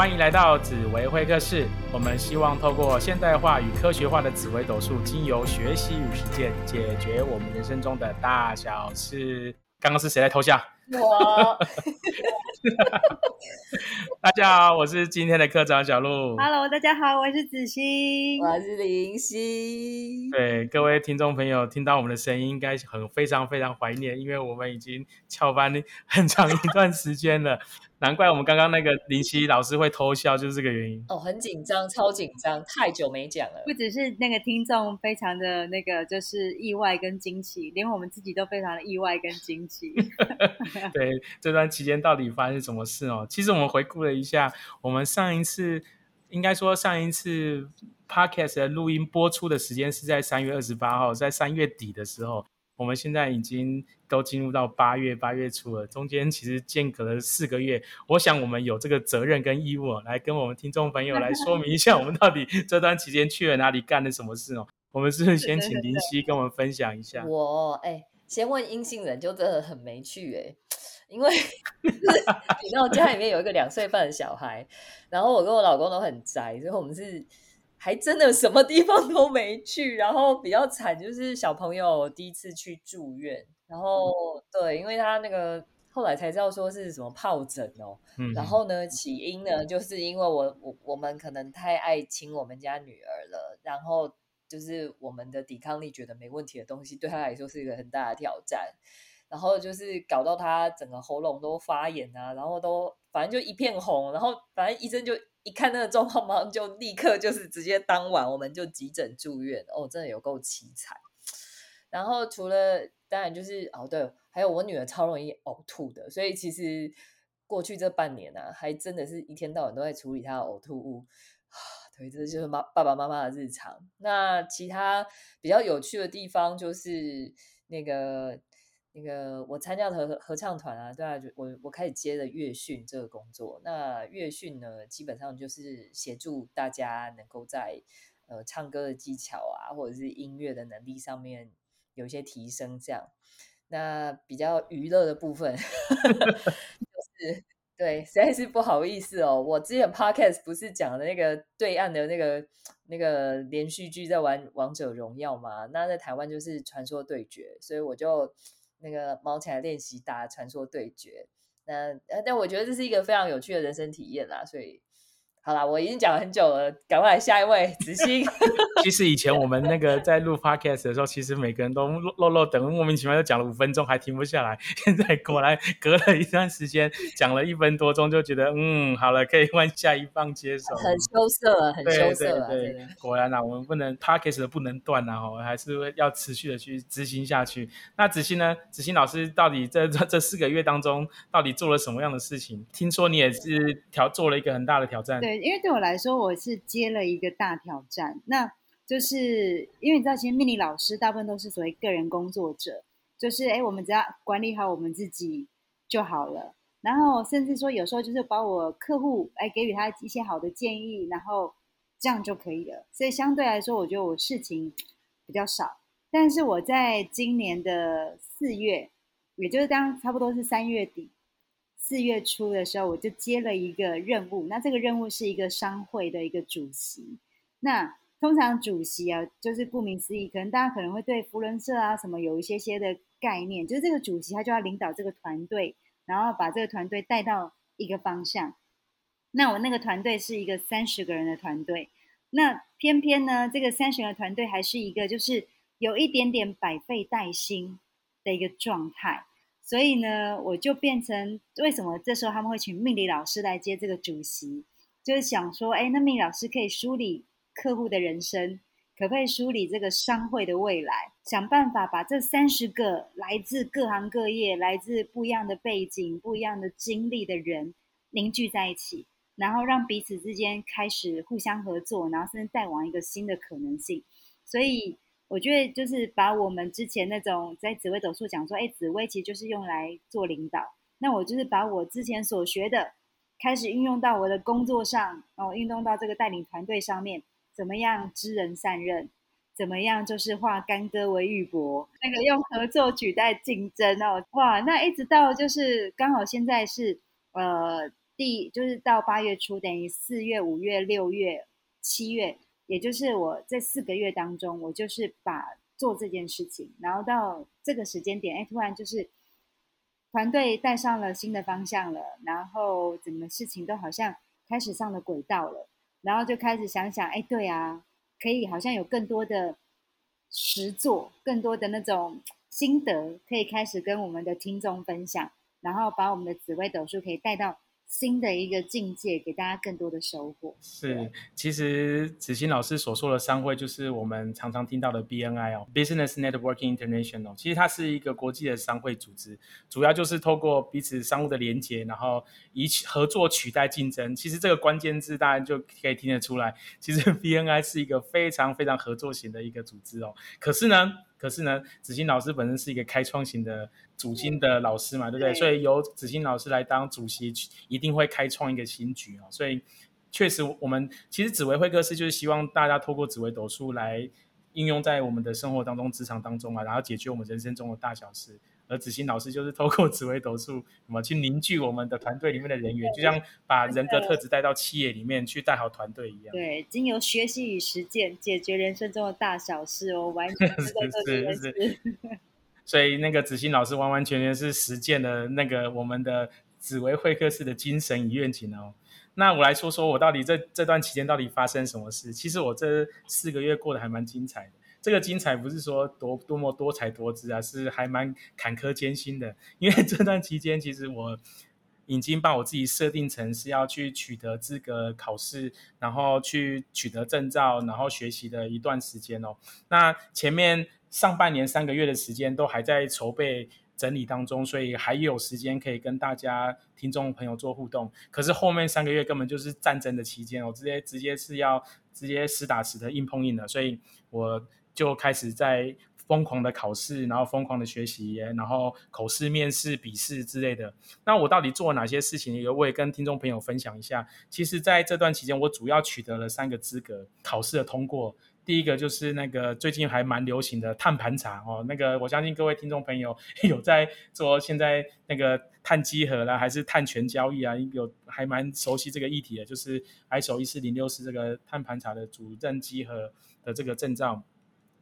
欢迎来到紫薇会客室。我们希望透过现代化与科学化的紫微斗数，经由学习与实践，解决我们人生中的大小事。刚刚是谁在偷笑？我大家好，我是今天的科长小鹿。Hello，大家好，我是子欣。我是林夕，对各位听众朋友，听到我们的声音，应该很非常非常怀念，因为我们已经翘班很长一段时间了。难怪我们刚刚那个林夕老师会偷笑，就是这个原因。哦，很紧张，超紧张，太久没讲了不。只是那个听众非常的那个，就是意外跟惊奇，连我们自己都非常的意外跟惊奇。对这段期间到底发生什么事哦？其实我们回顾了一下，我们上一次应该说上一次 podcast 的录音播出的时间是在三月二十八号，在三月底的时候。我们现在已经都进入到八月八月初了，中间其实间隔了四个月。我想我们有这个责任跟义务、哦，来跟我们听众朋友来说明一下，我们到底 这段期间去了哪里，干了什么事哦。我们是不是先请林夕跟我们分享一下？我哎、先问阴性人就真的很没趣哎、因为 就是你知道家里面有一个两岁半的小孩，然后我跟我老公都很宅，所以我们是还真的什么地方都没去。然后比较惨就是小朋友第一次去住院，然后对，因为他那个后来才知道说是什么疱疹哦，嗯，然后呢，起因呢，就是因为我我我们可能太爱亲我们家女儿了，然后就是我们的抵抗力觉得没问题的东西，对他来说是一个很大的挑战，然后就是搞到他整个喉咙都发炎啊，然后都反正就一片红，然后反正医生就一看那个状况，马上就立刻就是直接当晚我们就急诊住院，哦，真的有够凄惨。然后除了当然就是哦对，还有我女儿超容易呕吐的，所以其实过去这半年啊，还真的是一天到晚都在处理她的呕吐物。啊对，这就是妈爸爸妈妈的日常。那其他比较有趣的地方就是那个那个我参加的合合唱团啊，对啊，就我我开始接了乐训这个工作。那乐训呢，基本上就是协助大家能够在呃唱歌的技巧啊，或者是音乐的能力上面有一些提升。这样，那比较娱乐的部分 就是。对，实在是不好意思哦。我之前 podcast 不是讲的那个对岸的那个那个连续剧在玩王者荣耀嘛？那在台湾就是传说对决，所以我就那个猫起来练习打传说对决。那但我觉得这是一个非常有趣的人生体验啦。所以好啦，我已经讲了很久了，赶快来下一位子欣。其实以前我们那个在录 podcast 的时候，其实每个人都漏漏等，莫名其妙就讲了五分钟，还停不下来。现在果然隔了一段时间，讲了一分多钟，就觉得嗯，好了，可以换下一棒接手。很羞涩啊，很羞涩对，对对。，果然啊，我们不能 podcast 的不能断啊，哦，还是要持续的去执行下去。那子欣呢？子欣老师到底在这这四个月当中，到底做了什么样的事情？听说你也是挑做了一个很大的挑战。因为对我来说，我是接了一个大挑战。那就是因为你知道，其实命理老师大部分都是所谓个人工作者，就是哎，我们只要管理好我们自己就好了。然后甚至说，有时候就是把我客户哎给予他一些好的建议，然后这样就可以了。所以相对来说，我觉得我事情比较少。但是我在今年的四月，也就是当差不多是三月底、四月初的时候，我就接了一个任务。那这个任务是一个商会的一个主席。那通常主席啊，就是顾名思义，可能大家可能会对福伦社啊什么有一些些的概念，就是这个主席他就要领导这个团队，然后把这个团队带到一个方向。那我那个团队是一个三十个人的团队，那偏偏呢，这个三十人的团队还是一个就是有一点点百废待兴的一个状态。所以呢，我就变成为什么这时候他们会请命理老师来接这个主席，就是想说，哎，那命理老师可以梳理客户的人生，可不可以梳理这个商会的未来？想办法把这三十个来自各行各业、来自不一样的背景、不一样的经历的人凝聚在一起，然后让彼此之间开始互相合作，然后甚至带往一个新的可能性。所以我觉得就是把我们之前那种在紫薇斗数讲说，哎，紫薇其实就是用来做领导。那我就是把我之前所学的，开始运用到我的工作上，哦，运用到这个带领团队上面，怎么样知人善任，怎么样就是化干戈为玉帛，那个用合作取代竞争哦，哇，那一直到就是刚好现在是呃第就是到八月初，等于四月、五月、六月、七月，也就是我这四个月当中，我就是把做这件事情，然后到这个时间点，哎，突然就是团队带上了新的方向了，然后整个事情都好像开始上了轨道了，然后就开始想想，哎，对啊，可以好像有更多的实做，更多的那种心得，可以开始跟我们的听众分享，然后把我们的紫微斗数可以带到。新的一个境界，给大家更多的收获。是，其实子欣老师所说的商会，就是我们常常听到的 BNI 哦，Business Networking International。其实它是一个国际的商会组织，主要就是透过彼此商务的连接，然后以合作取代竞争。其实这个关键字，大家就可以听得出来，其实 BNI 是一个非常非常合作型的一个组织哦。可是呢？可是呢，子欣老师本身是一个开创型的主经的老师嘛，对不对？所以由子欣老师来当主席，一定会开创一个新局哦。所以确实，我们其实紫薇会客室就是希望大家透过紫薇斗数来应用在我们的生活当中、职场当中啊，然后解决我们人生中的大小事。而子欣老师就是透过紫微斗数，什么去凝聚我们的团队里面的人员，就像把人格特质带到企业里面去带好团队一样。对，经由学习与实践，解决人生中的大小事哦，完全是是是。所以那个子欣老师完完全全是实践了那个我们的紫薇会客室的精神与愿景哦。那我来说说我到底这这段期间到底发生什么事？其实我这四个月过得还蛮精彩的。这个精彩不是说多多么多才多姿啊，是还蛮坎坷艰辛的。因为 这段期间，其实我已经把我自己设定成是要去取得资格考试，然后去取得证照，然后学习的一段时间哦。那前面上半年三个月的时间都还在筹备整理当中，所以还有时间可以跟大家听众朋友做互动。可是后面三个月根本就是战争的期间哦，直接直接是要直接实打实的硬碰硬的，所以我。就开始在疯狂的考试，然后疯狂的学习，然后口试、面试、笔试之类的。那我到底做了哪些事情？也我也跟听众朋友分享一下。其实，在这段期间，我主要取得了三个资格考试的通过。第一个就是那个最近还蛮流行的碳盘查哦，那个我相信各位听众朋友有在做现在那个碳集合啦，还是碳权交易啊，有还蛮熟悉这个议题的，就是 ISO 一四零六四这个碳盘查的主任集合的这个证照。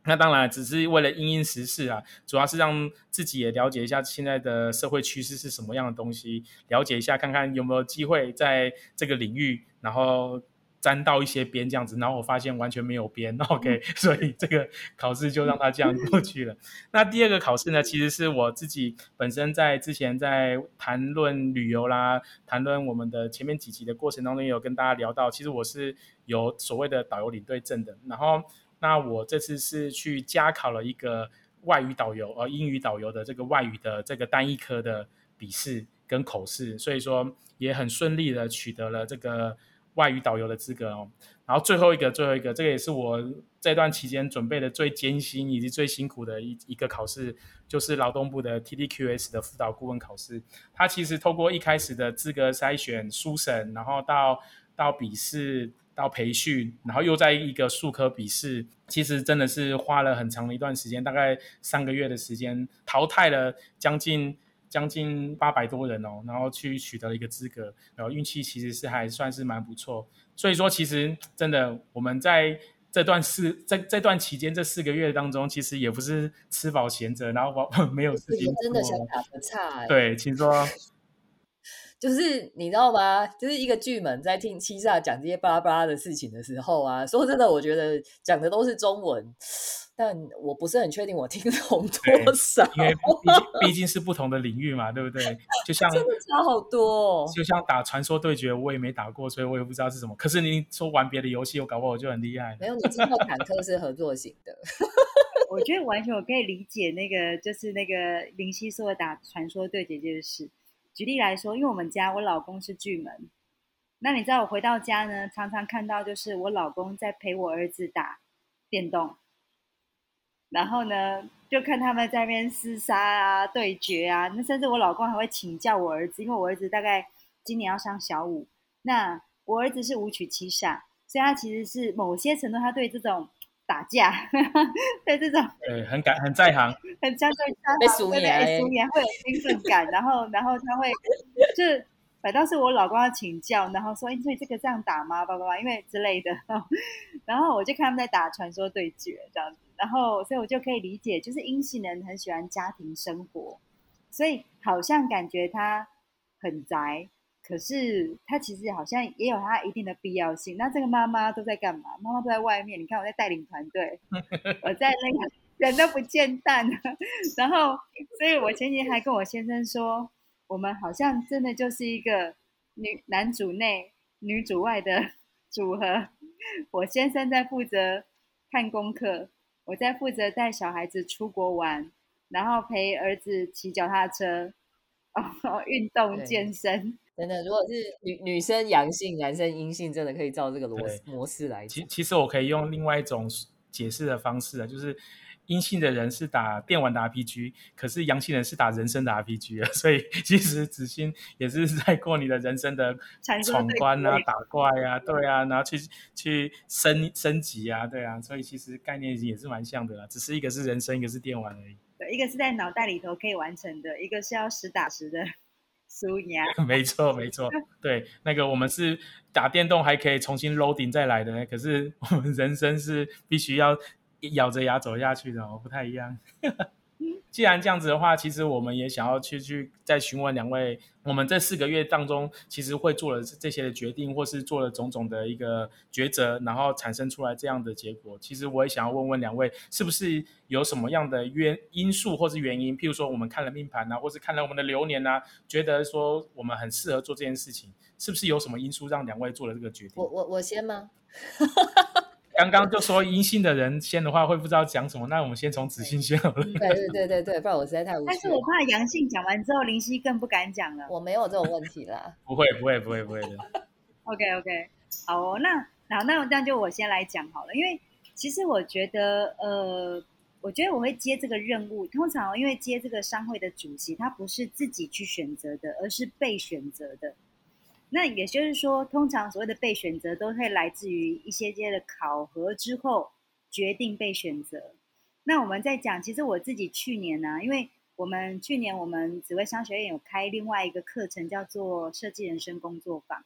那当然只是为了因应时事啊，主要是让自己也了解一下现在的社会趋势是什么样的东西，了解一下看看有没有机会在这个领域，然后沾到一些边这样子。然后我发现完全没有边，OK，所以这个考试就让它这样过去了。那第二个考试呢，其实是我自己本身在之前在谈论旅游啦，谈论我们的前面几集的过程当中，也有跟大家聊到，其实我是有所谓的导游领队证的，然后。那我这次是去加考了一个外语导游，呃，英语导游的这个外语的这个单一科的笔试跟口试，所以说也很顺利的取得了这个外语导游的资格哦。然后最后一个，最后一个，这个也是我这段期间准备的最艰辛以及最辛苦的一一个考试，就是劳动部的 TDQS 的辅导顾问考试。它其实透过一开始的资格筛选、初审，然后到到笔试。到培训，然后又在一个数科笔试，其实真的是花了很长的一段时间，大概三个月的时间，淘汰了将近将近八百多人哦，然后去取得了一个资格，然后运气其实是还算是蛮不错。所以说，其实真的我们在这段四这这段期间这四个月当中，其实也不是吃饱闲着，然后 没有事情真的想打个岔。对，请说。就是你知道吗？就是一个剧们在听七煞讲这些巴拉巴拉的事情的时候啊，说真的，我觉得讲的都是中文，但我不是很确定我听懂多少，因为毕竟毕竟是不同的领域嘛，对不对？就像真的差好多，就像打传说对决，我也没打过，所以我也不知道是什么。可是你说玩别的游戏，我搞不好我就很厉害。没有，你知道坦克是合作型的，我觉得完全我可以理解那个，就是那个林夕说的打传说对决这件事。举例来说，因为我们家我老公是巨门，那你知道我回到家呢，常常看到就是我老公在陪我儿子打电动，然后呢就看他们在那边厮杀啊、对决啊，那甚至我老公还会请教我儿子，因为我儿子大概今年要上小五，那我儿子是五曲七煞，所以他其实是某些程度他对这种。打架，对这种，对，很感很在行，很相对，被输赢，输赢会有兴奋感，然后，然后他会，就反倒是我老公要请教，然后说：“哎，所以这个这样打吗？”叭叭叭，因为之类的。然后我就看他们在打传说对决这样子，然后所以我就可以理解，就是阴性人很喜欢家庭生活，所以好像感觉他很宅，可是他其实好像也有他一定的必要性。那这个妈妈都在干嘛？妈妈都在外面。你看我在带领团队，我在那个人都不见蛋了，然后所以我前几天还跟我先生说。我们好像真的就是一个女男主内女主外的组合。我先生在负责看功课，我在负责带小孩子出国玩，然后陪儿子骑脚踏车，哦，运动健身。真的，如果是女女生阳性，男生阴性，真的可以照这个模模式来。其其实我可以用另外一种解释的方式啊，就是。阴性的人是打电玩的 RPG，可是阳性人是打人生的 RPG 啊，所以其实子欣也是在过你的人生的闯关啊、打怪啊，对啊，然后去去升升级啊，对啊，所以其实概念也是蛮像的啦，只是一个是人生，一个是电玩而已。对，一个是在脑袋里头可以完成的，一个是要实打实的输赢。没错，没错，对，那个我们是打电动还可以重新 loading 再来的，可是我们人生是必须要。咬着牙走下去的，我不太一样。既然这样子的话，其实我们也想要去去再询问两位，我们这四个月当中，其实会做了这些的决定，或是做了种种的一个抉择，然后产生出来这样的结果。其实我也想要问问两位，是不是有什么样的原因素或是原因？譬如说，我们看了命盘啊，或是看了我们的流年啊，觉得说我们很适合做这件事情，是不是有什么因素让两位做了这个决定？我我我先吗？刚刚就说阴性的人先的话会不知道讲什么，那我们先从子性先好了。对对对对对，不然我实在太无。但是我怕阳性讲完之后，林夕更不敢讲了。我没有这种问题啦。不会不会不会不会的。OK OK，好哦，那好，那这样就我先来讲好了，因为其实我觉得，呃，我觉得我会接这个任务，通常因为接这个商会的主席，他不是自己去选择的，而是被选择的。那也就是说，通常所谓的被选择，都会来自于一些些的考核之后决定被选择。那我们在讲，其实我自己去年呢，因为我们去年我们紫薇商学院有开另外一个课程，叫做设计人生工作坊。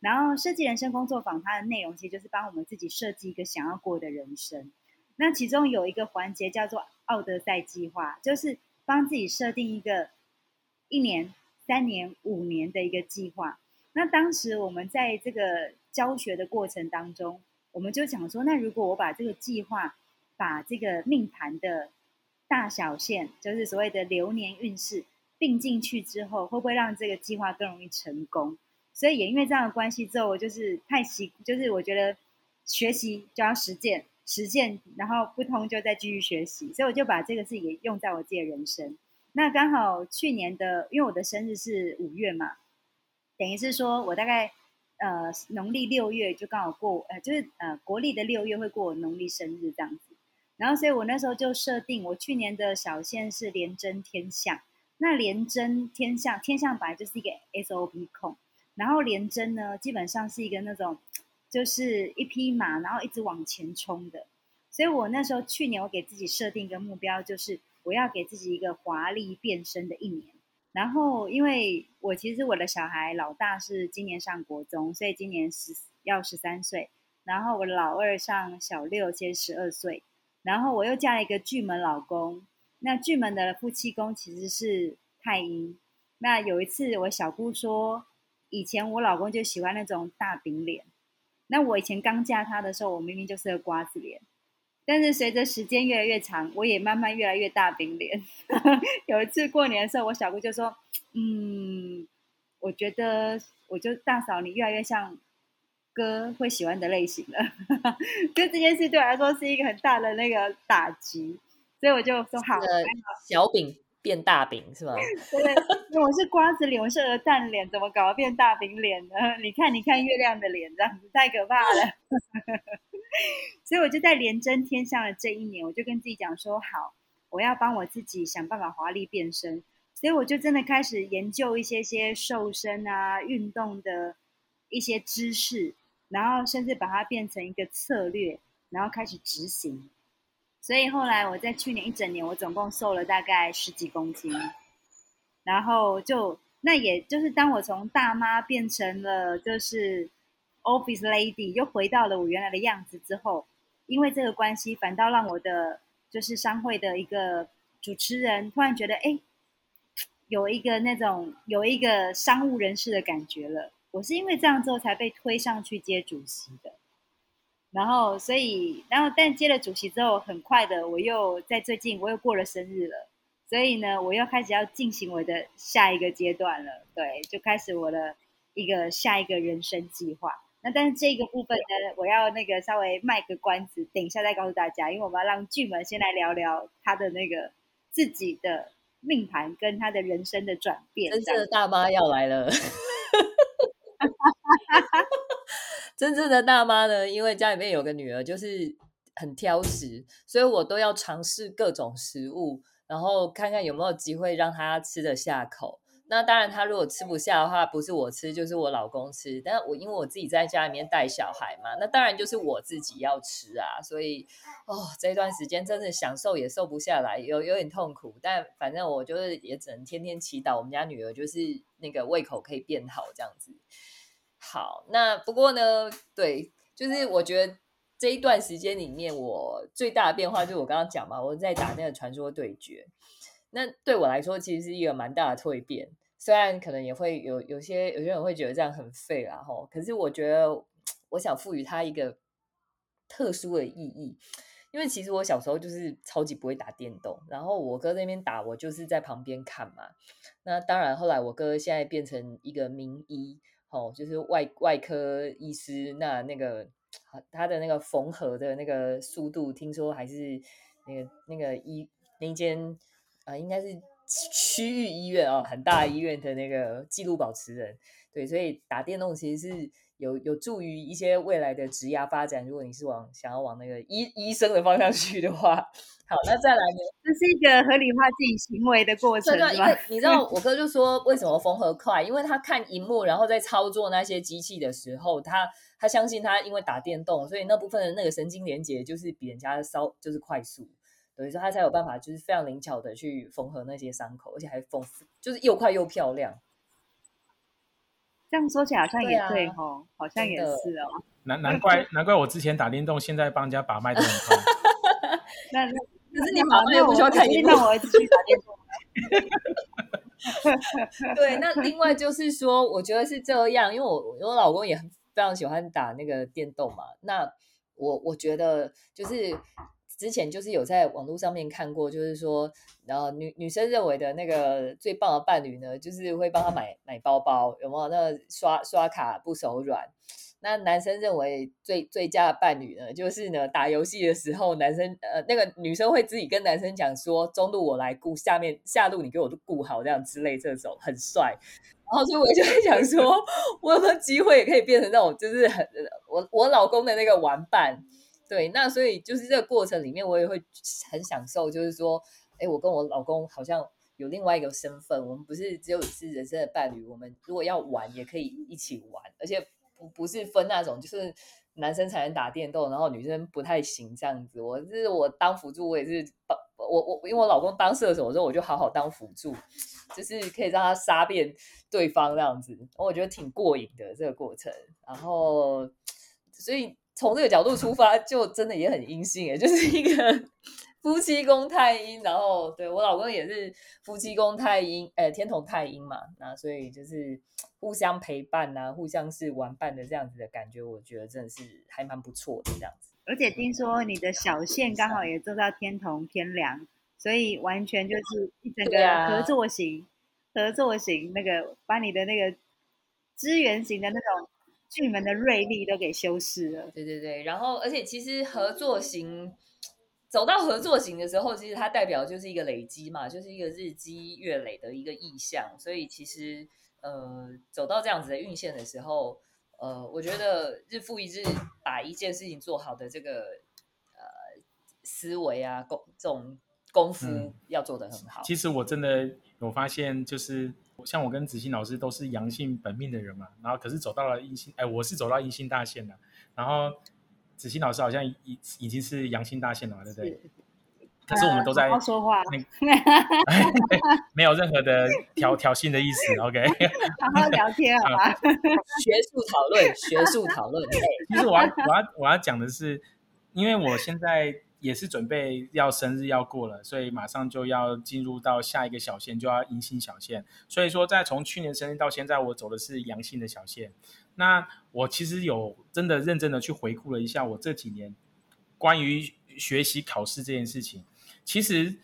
然后设计人生工作坊，它的内容其实就是帮我们自己设计一个想要过的人生。那其中有一个环节叫做奥德赛计划，就是帮自己设定一个一年、三年、五年的一个计划。那当时我们在这个教学的过程当中，我们就想说，那如果我把这个计划，把这个命盘的大小线，就是所谓的流年运势并进去之后，会不会让这个计划更容易成功？所以也因为这样的关系之后，我就是太习，就是我觉得学习就要实践，实践，然后不通就再继续学习，所以我就把这个事也用在我自己的人生。那刚好去年的，因为我的生日是五月嘛。等于是说，我大概呃农历六月就刚好过，呃就是呃国历的六月会过我农历生日这样子。然后，所以我那时候就设定，我去年的小线是连真天象。那连真天象，天象本来就是一个 SOP 控，然后连真呢，基本上是一个那种就是一匹马，然后一直往前冲的。所以我那时候去年我给自己设定一个目标，就是我要给自己一个华丽变身的一年。然后，因为我其实我的小孩老大是今年上国中，所以今年十要十三岁。然后我老二上小六，其实十二岁。然后我又嫁了一个巨门老公，那巨门的夫妻宫其实是太阴。那有一次我小姑说，以前我老公就喜欢那种大饼脸。那我以前刚嫁他的时候，我明明就是个瓜子脸。但是随着时间越来越长，我也慢慢越来越大饼脸。有一次过年的时候，我小姑就说：“嗯，我觉得我就大嫂你越来越像哥会喜欢的类型了。”就这件事对我来说是一个很大的那个打击，所以我就说：“好，小饼变大饼是吗？” 对，我是瓜子脸，我是鹅蛋脸，怎么搞变大饼脸呢？你看，你看月亮的脸，这样子太可怕了。所以我就在连征天上的这一年，我就跟自己讲说：好，我要帮我自己想办法华丽变身。所以我就真的开始研究一些些瘦身啊、运动的一些知识，然后甚至把它变成一个策略，然后开始执行。所以后来我在去年一整年，我总共瘦了大概十几公斤，然后就那也就是当我从大妈变成了就是 office lady，又回到了我原来的样子之后，因为这个关系，反倒让我的就是商会的一个主持人突然觉得，哎，有一个那种有一个商务人士的感觉了。我是因为这样之后才被推上去接主席的。然后，所以，然后，但接了主席之后，很快的，我又在最近，我又过了生日了，所以呢，我又开始要进行我的下一个阶段了，对，就开始我的一个下一个人生计划。那但是这个部分呢，我要那个稍微卖个关子，等一下再告诉大家，因为我们要让巨门先来聊聊他的那个自己的命盘跟他的人生的转变。真正的大妈要来了。真正的大妈呢，因为家里面有个女儿，就是很挑食，所以我都要尝试各种食物，然后看看有没有机会让她吃得下口。那当然，他如果吃不下的话，不是我吃，就是我老公吃。但我因为我自己在家里面带小孩嘛，那当然就是我自己要吃啊。所以哦，这段时间真的享受也瘦不下来，有有点痛苦。但反正我就是也只能天天祈祷，我们家女儿就是那个胃口可以变好这样子。好，那不过呢，对，就是我觉得这一段时间里面，我最大的变化就是我刚刚讲嘛，我在打那个传说对决，那对我来说其实是一个蛮大的蜕变。虽然可能也会有有些有些人会觉得这样很废啦，吼，可是我觉得我想赋予它一个特殊的意义，因为其实我小时候就是超级不会打电动，然后我哥那边打，我就是在旁边看嘛。那当然，后来我哥现在变成一个名医。哦，就是外外科医师，那那个他的那个缝合的那个速度，听说还是那个那个医那间啊，应该是区域医院哦，很大医院的那个记录保持人。对，所以打电动其实是有有助于一些未来的职业发展。如果你是往想要往那个医医生的方向去的话。好，那再来呢？这是一个合理化自己行为的过程，因为你知道，我哥就说为什么缝合快？因为他看荧幕，然后在操作那些机器的时候，他他相信他因为打电动，所以那部分的那个神经连接就是比人家稍就是快速，等于说他才有办法就是非常灵巧的去缝合那些伤口，而且还缝就是又快又漂亮。这样说起来好像也对哦，好像也是哦。难难怪难怪我之前打电动，现在帮人家把脉都很快。那 那。可是你马上又不需要看荧幕，那我儿子去打电动。对，那另外就是说，我觉得是这样，因为我我老公也非常喜欢打那个电动嘛。那我我觉得就是之前就是有在网络上面看过，就是说，然后女女生认为的那个最棒的伴侣呢，就是会帮他买买包包，有没有？那刷刷卡不手软。那男生认为最最佳的伴侣呢，就是呢打游戏的时候，男生呃那个女生会自己跟男生讲说，中路我来顾，下面下路你给我顾好，这样之类这种很帅。然后所以我就会想说，我有没有机会也可以变成那种就是很我我老公的那个玩伴？对，那所以就是这个过程里面，我也会很享受，就是说，哎，我跟我老公好像有另外一个身份，我们不是只有是人生的伴侣，我们如果要玩也可以一起玩，而且。不不是分那种，就是男生才能打电动，然后女生不太行这样子。我是我当辅助，我也是帮我我因为我老公当射手的时候，我就好好当辅助，就是可以让他杀遍对方这样子。我觉得挺过瘾的这个过程。然后，所以从这个角度出发，就真的也很阴性诶，就是一个。夫妻宫太阴，然后对我老公也是夫妻宫太阴，哎，天同太阴嘛，那所以就是互相陪伴呐，互相是玩伴的这样子的感觉，我觉得真的是还蛮不错的这样子。而且听说你的小线刚好也做到天同天梁，所以完全就是一整个合作型，合作型那个把你的那个资源型的那种巨门的锐利都给修饰了。对对对，然后而且其实合作型。走到合作型的时候，其实它代表就是一个累积嘛，就是一个日积月累的一个意向。所以其实呃，走到这样子的运线的时候，呃，我觉得日复一日把一件事情做好的这个呃思维啊，功这种功夫要做得很好。其实我真的有发现，就是像我跟子欣老师都是阳性本命的人嘛，然后可是走到了阴性，哎，我是走到阴性大线的，然后。子欣老师好像已已经是阳性大线了嘛，对不对？可是我们都在好好说话，没有任何的挑挑衅的意思。OK，好好聊天，好吧？学术讨论，学术讨论。哎，其实我要我要我要讲的是，因为我现在也是准备要生日要过了，所以马上就要进入到下一个小线，就要阴性小线。所以说，在从去年生日到现在，我走的是阳性的小线。那我其实有真的认真的去回顾了一下我这几年关于学习考试这件事情。其实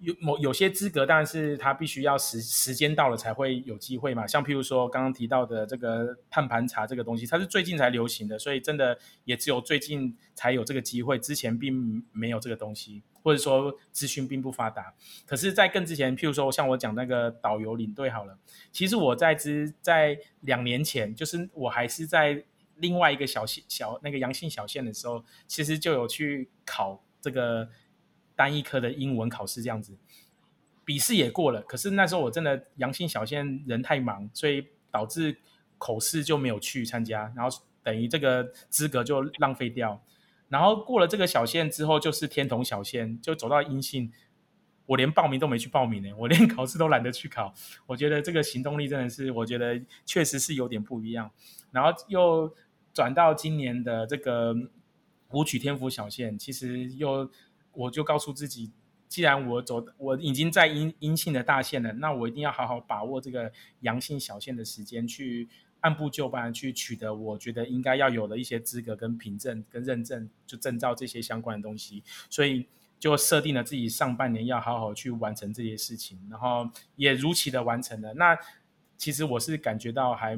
有某有些资格，但是他必须要时时间到了才会有机会嘛。像譬如说刚刚提到的这个碳盘查这个东西，它是最近才流行的，所以真的也只有最近才有这个机会，之前并没有这个东西，或者说资讯并不发达。可是，在更之前，譬如说像我讲那个导游领队好了，其实我在之在两年前，就是我还是在另外一个小县小那个阳性小县的时候，其实就有去考这个。单一科的英文考试这样子，笔试也过了，可是那时候我真的阳性小线人太忙，所以导致口试就没有去参加，然后等于这个资格就浪费掉。然后过了这个小线之后，就是天童小线，就走到阴性，我连报名都没去报名呢，我连考试都懒得去考。我觉得这个行动力真的是，我觉得确实是有点不一样。然后又转到今年的这个舞曲天府小线，其实又。我就告诉自己，既然我走，我已经在阴阴性的大线了，那我一定要好好把握这个阳性小线的时间，去按部就班去取得我觉得应该要有的一些资格跟凭证跟认证，就证照这些相关的东西。所以就设定了自己上半年要好好去完成这些事情，然后也如期的完成了。那其实我是感觉到还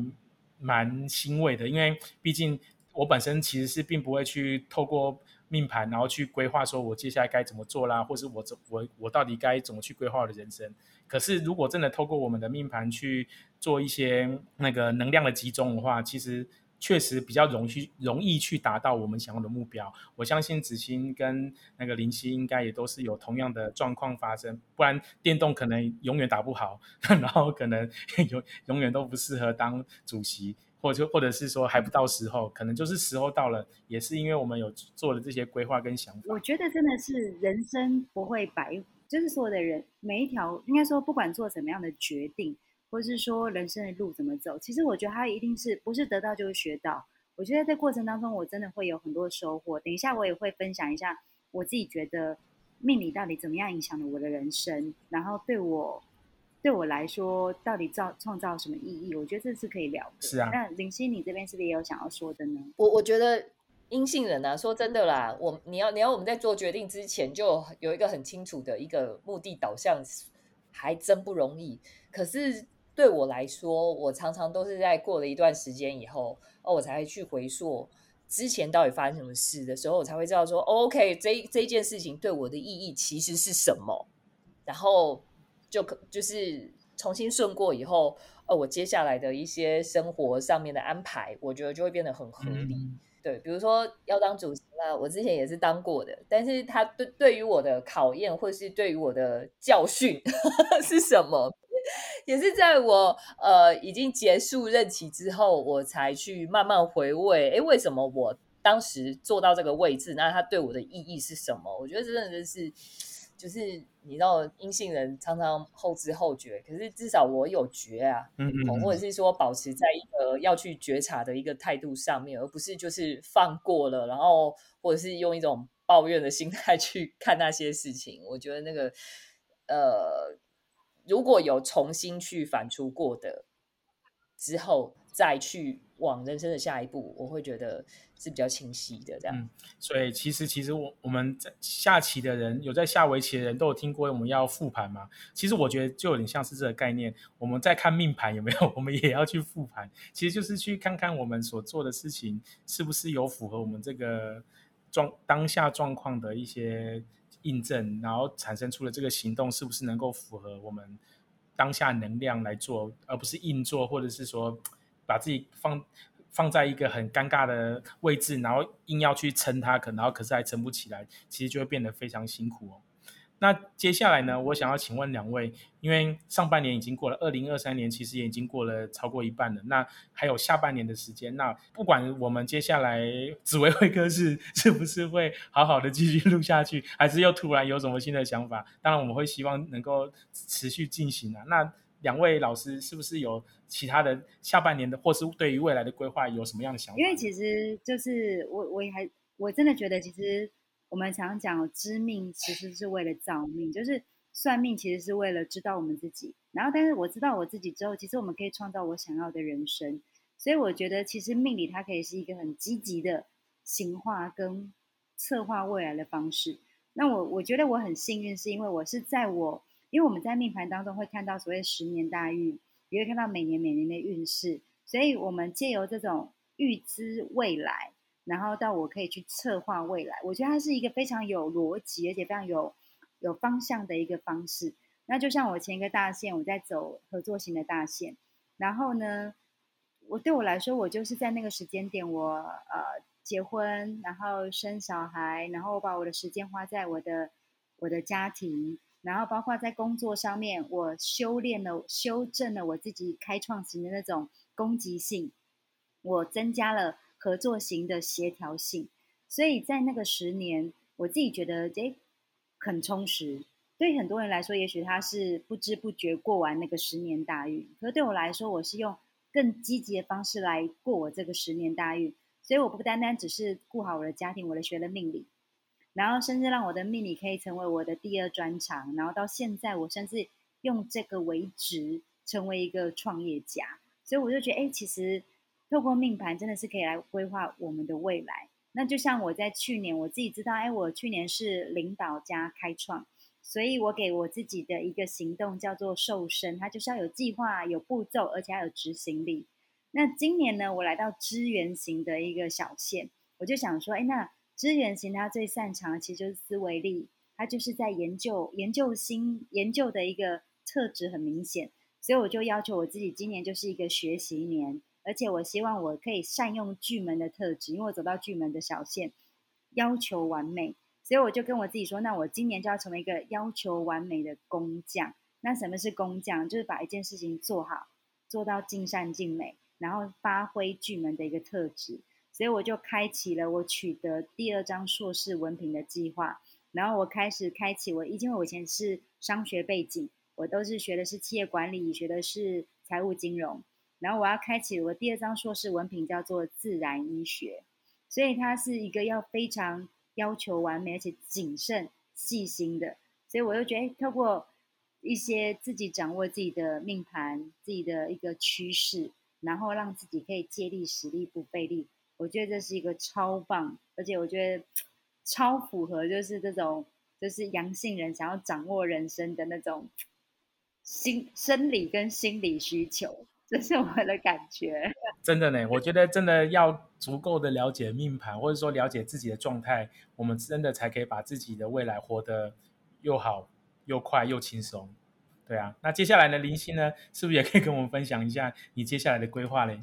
蛮欣慰的，因为毕竟我本身其实是并不会去透过。命盘，然后去规划，说我接下来该怎么做啦，或是我怎我我到底该怎么去规划我的人生？可是如果真的透过我们的命盘去做一些那个能量的集中的话，其实确实比较容易容易去达到我们想要的目标。我相信子欣跟那个林夕应该也都是有同样的状况发生，不然电动可能永远打不好，然后可能 永永远都不适合当主席。或者或者是说还不到时候，可能就是时候到了，也是因为我们有做了这些规划跟想法。我觉得真的是人生不会白，就是所有的人每一条，应该说不管做什么样的决定，或者是说人生的路怎么走，其实我觉得他一定是不是得到就是学到。我觉得在过程当中，我真的会有很多收获。等一下我也会分享一下我自己觉得命理到底怎么样影响了我的人生，然后对我。对我来说，到底造创造什么意义？我觉得这是可以聊的。是啊，那林夕，你这边是不是也有想要说的呢？我我觉得阴性人啊，说真的啦，我你要你要我们在做决定之前就有一个很清楚的一个目的导向，还真不容易。可是对我来说，我常常都是在过了一段时间以后，哦，我才会去回溯之前到底发生什么事的时候，我才会知道说，OK，这这件事情对我的意义其实是什么，然后。就可就是重新顺过以后，呃，我接下来的一些生活上面的安排，我觉得就会变得很合理。对，比如说要当主席了，我之前也是当过的，但是他对对于我的考验，或是对于我的教训 是什么，也是在我呃已经结束任期之后，我才去慢慢回味，哎，为什么我当时做到这个位置？那它对我的意义是什么？我觉得真的是。就是你知道阴性人常常后知后觉，可是至少我有觉啊，嗯嗯，或者是说保持在一个要去觉察的一个态度上面，而不是就是放过了，然后或者是用一种抱怨的心态去看那些事情。我觉得那个呃，如果有重新去反刍过的之后，再去。往人生的下一步，我会觉得是比较清晰的这样。所以其实其实我我们在下棋的人，有在下围棋的人都有听过我们要复盘嘛？其实我觉得就有点像是这个概念。我们在看命盘有没有，我们也要去复盘。其实就是去看看我们所做的事情是不是有符合我们这个状当下状况的一些印证，然后产生出了这个行动是不是能够符合我们当下能量来做，而不是硬做，或者是说。把自己放放在一个很尴尬的位置，然后硬要去撑它，可然后可是还撑不起来，其实就会变得非常辛苦哦。那接下来呢，我想要请问两位，因为上半年已经过了，二零二三年其实也已经过了超过一半了，那还有下半年的时间，那不管我们接下来紫薇会客室是不是会好好的继续录下去，还是又突然有什么新的想法，当然我们会希望能够持续进行啊。那两位老师是不是有其他的下半年的，或是对于未来的规划有什么样的想法？因为其实就是我，我也还我真的觉得其实。我们常讲知命其实是为了造命，就是算命其实是为了知道我们自己。然后，但是我知道我自己之后，其实我们可以创造我想要的人生。所以我觉得，其实命理它可以是一个很积极的形化跟策划未来的方式。那我我觉得我很幸运，是因为我是在我，因为我们在命盘当中会看到所谓十年大运，也会看到每年每年的运势，所以我们借由这种预知未来。然后到我可以去策划未来，我觉得它是一个非常有逻辑，而且非常有有方向的一个方式。那就像我前一个大线，我在走合作型的大线，然后呢，我对我来说，我就是在那个时间点，我呃结婚，然后生小孩，然后我把我的时间花在我的我的家庭，然后包括在工作上面，我修炼了、修正了我自己开创型的那种攻击性，我增加了。合作型的协调性，所以在那个十年，我自己觉得诶很充实。对很多人来说，也许他是不知不觉过完那个十年大运，可是对我来说，我是用更积极的方式来过我这个十年大运。所以我不单单只是顾好我的家庭，我的学了命理，然后甚至让我的命理可以成为我的第二专长。然后到现在，我甚至用这个为职，成为一个创业家。所以我就觉得，哎，其实。透过命盘真的是可以来规划我们的未来。那就像我在去年，我自己知道，哎，我去年是领导加开创，所以我给我自己的一个行动叫做瘦身，它就是要有计划、有步骤，而且还有执行力。那今年呢，我来到支援型的一个小线，我就想说，哎，那支援型他最擅长的其实就是思维力，他就是在研究、研究新研究的一个特质很明显，所以我就要求我自己，今年就是一个学习年。而且我希望我可以善用巨门的特质，因为我走到巨门的小线，要求完美，所以我就跟我自己说，那我今年就要成为一个要求完美的工匠。那什么是工匠？就是把一件事情做好，做到尽善尽美，然后发挥巨门的一个特质。所以我就开启了我取得第二张硕士文凭的计划，然后我开始开启我，因为我以前是商学背景，我都是学的是企业管理，学的是财务金融。然后我要开启我第二张硕士文凭，叫做自然医学，所以它是一个要非常要求完美而且谨慎细心的。所以我又觉得，透过一些自己掌握自己的命盘、自己的一个趋势，然后让自己可以借力使力不费力，我觉得这是一个超棒，而且我觉得超符合，就是这种就是阳性人想要掌握人生的那种心生理跟心理需求。这是我的感觉，真的呢。我觉得真的要足够的了解命盘，或者说了解自己的状态，我们真的才可以把自己的未来活得又好又快又轻松。对啊，那接下来呢，林夕呢，是不是也可以跟我们分享一下你接下来的规划嘞？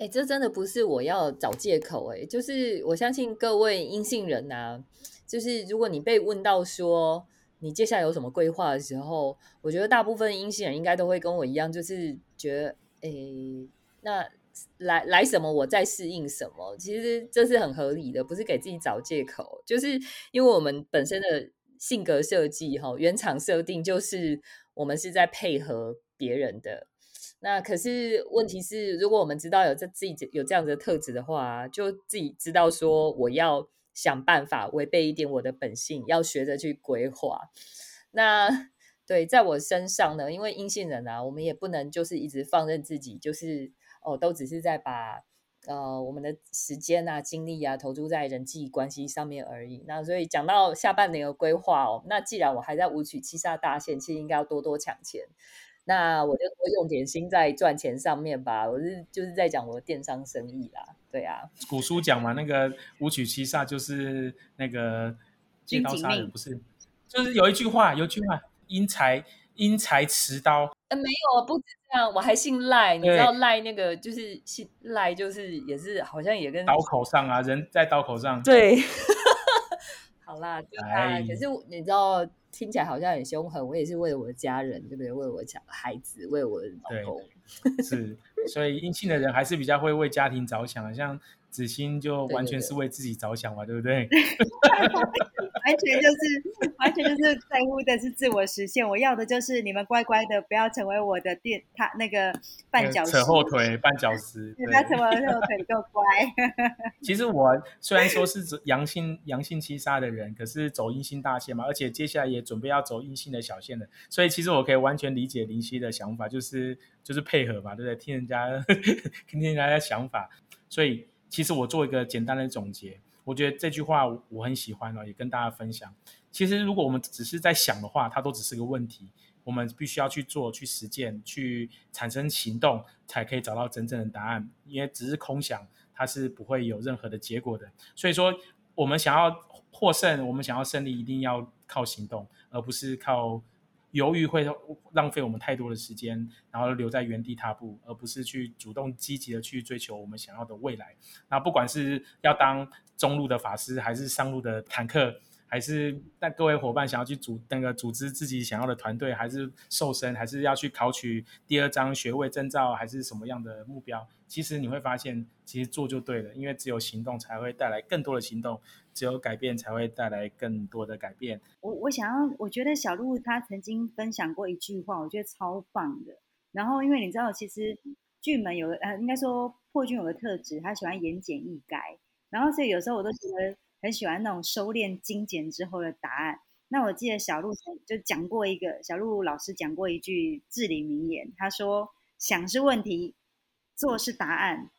哎，这真的不是我要找借口哎，就是我相信各位阴性人呐，就是如果你被问到说你接下来有什么规划的时候，我觉得大部分阴性人应该都会跟我一样，就是觉得。诶，那来来什么，我再适应什么，其实这是很合理的，不是给自己找借口。就是因为我们本身的性格设计，哈，原厂设定就是我们是在配合别人的。那可是问题是，如果我们知道有这自己有这样的特质的话，就自己知道说，我要想办法违背一点我的本性，要学着去规划。那。对，在我身上呢，因为阴性人啊，我们也不能就是一直放任自己，就是哦，都只是在把呃我们的时间啊、精力啊投注在人际关系上面而已。那所以讲到下半年的规划哦，那既然我还在舞曲七杀大限，其实应该要多多抢钱。那我就多用点心在赚钱上面吧。我是就是在讲我的电商生意啦。对啊，古书讲嘛，那个五曲七煞就是那个借刀杀人，不是？就是有一句话，有一句话。因财因财持刀，呃，没有，不止这样，我还姓赖，你知道赖那个就是姓赖，就是也是好像也跟刀口上啊，人在刀口上，对，好啦，对啊。哎可是你知道，听起来好像很凶狠。我也是为了我的家人，对不对？为了我的小孩子，为了我的老公。是，所以阴性的人还是比较会为家庭着想，像子欣就完全是为自己着想嘛，对不对？完全就是完全就是在乎的是自我实现。我要的就是你们乖乖的，不要成为我的垫他那个绊脚石，扯后腿、绊脚石。对，不要成为我腿，你够乖。其实我虽然说是指阳性阳性七杀的人，可是走阴性大线嘛，而且接下来也准备要走阴性的小线了，所以其实我可以完全理解林夕的想法，就是就是配合嘛，对不对？听人家 听人家的想法，所以其实我做一个简单的总结，我觉得这句话我很喜欢哦，也跟大家分享。其实如果我们只是在想的话，它都只是个问题。我们必须要去做、去实践、去产生行动，才可以找到真正的答案。因为只是空想，它是不会有任何的结果的。所以说，我们想要获胜，我们想要胜利，一定要靠行动，而不是靠犹豫，会浪费我们太多的时间，然后留在原地踏步，而不是去主动积极的去追求我们想要的未来。那不管是要当中路的法师，还是上路的坦克。还是那各位伙伴想要去组那个组织自己想要的团队，还是瘦身，还是要去考取第二张学位证照，还是什么样的目标？其实你会发现，其实做就对了，因为只有行动才会带来更多的行动，只有改变才会带来更多的改变。我我想要，我觉得小鹿他曾经分享过一句话，我觉得超棒的。然后因为你知道，其实巨门有呃，应该说破军有个特质，他喜欢言简意赅。然后所以有时候我都觉得。很喜欢那种收敛精简之后的答案。那我记得小鹿就讲过一个，小鹿老师讲过一句至理名言，他说：“想是问题，做是答案，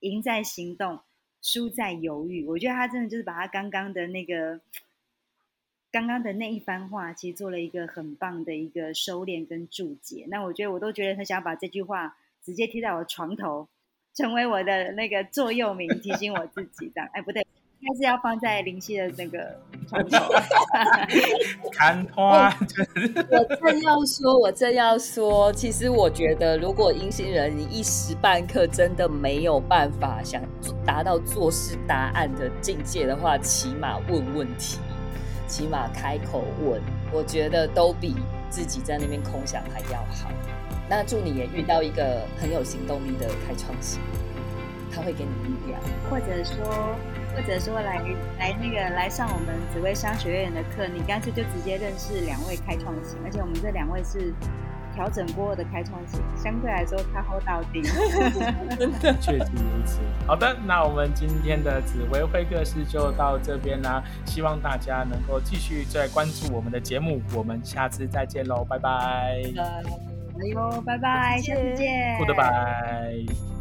赢在行动，输在犹豫。”我觉得他真的就是把他刚刚的那个刚刚的那一番话，其实做了一个很棒的一个收敛跟注解。那我觉得我都觉得很想把这句话直接贴在我床头，成为我的那个座右铭，提醒我自己的。哎，不对。应该是要放在林夕的那个 床头。看花，我正要说，我正要说，其实我觉得，如果阴星人你一时半刻真的没有办法想达到做事答案的境界的话，起码问问题，起码开口问，我觉得都比自己在那边空想还要好。那祝你也遇到一个很有行动力的开创型，他会给你力量，或者说。或者说来来那个来上我们紫薇商学院的课，你干脆就直接认识两位开创型，而且我们这两位是调整过的开创型，相对来说他 hold 到底，真的确实如此。好的，那我们今天的紫薇会客室就到这边啦，希望大家能够继续再关注我们的节目，我们下次再见喽，拜拜。拜拜，下次见，拜拜。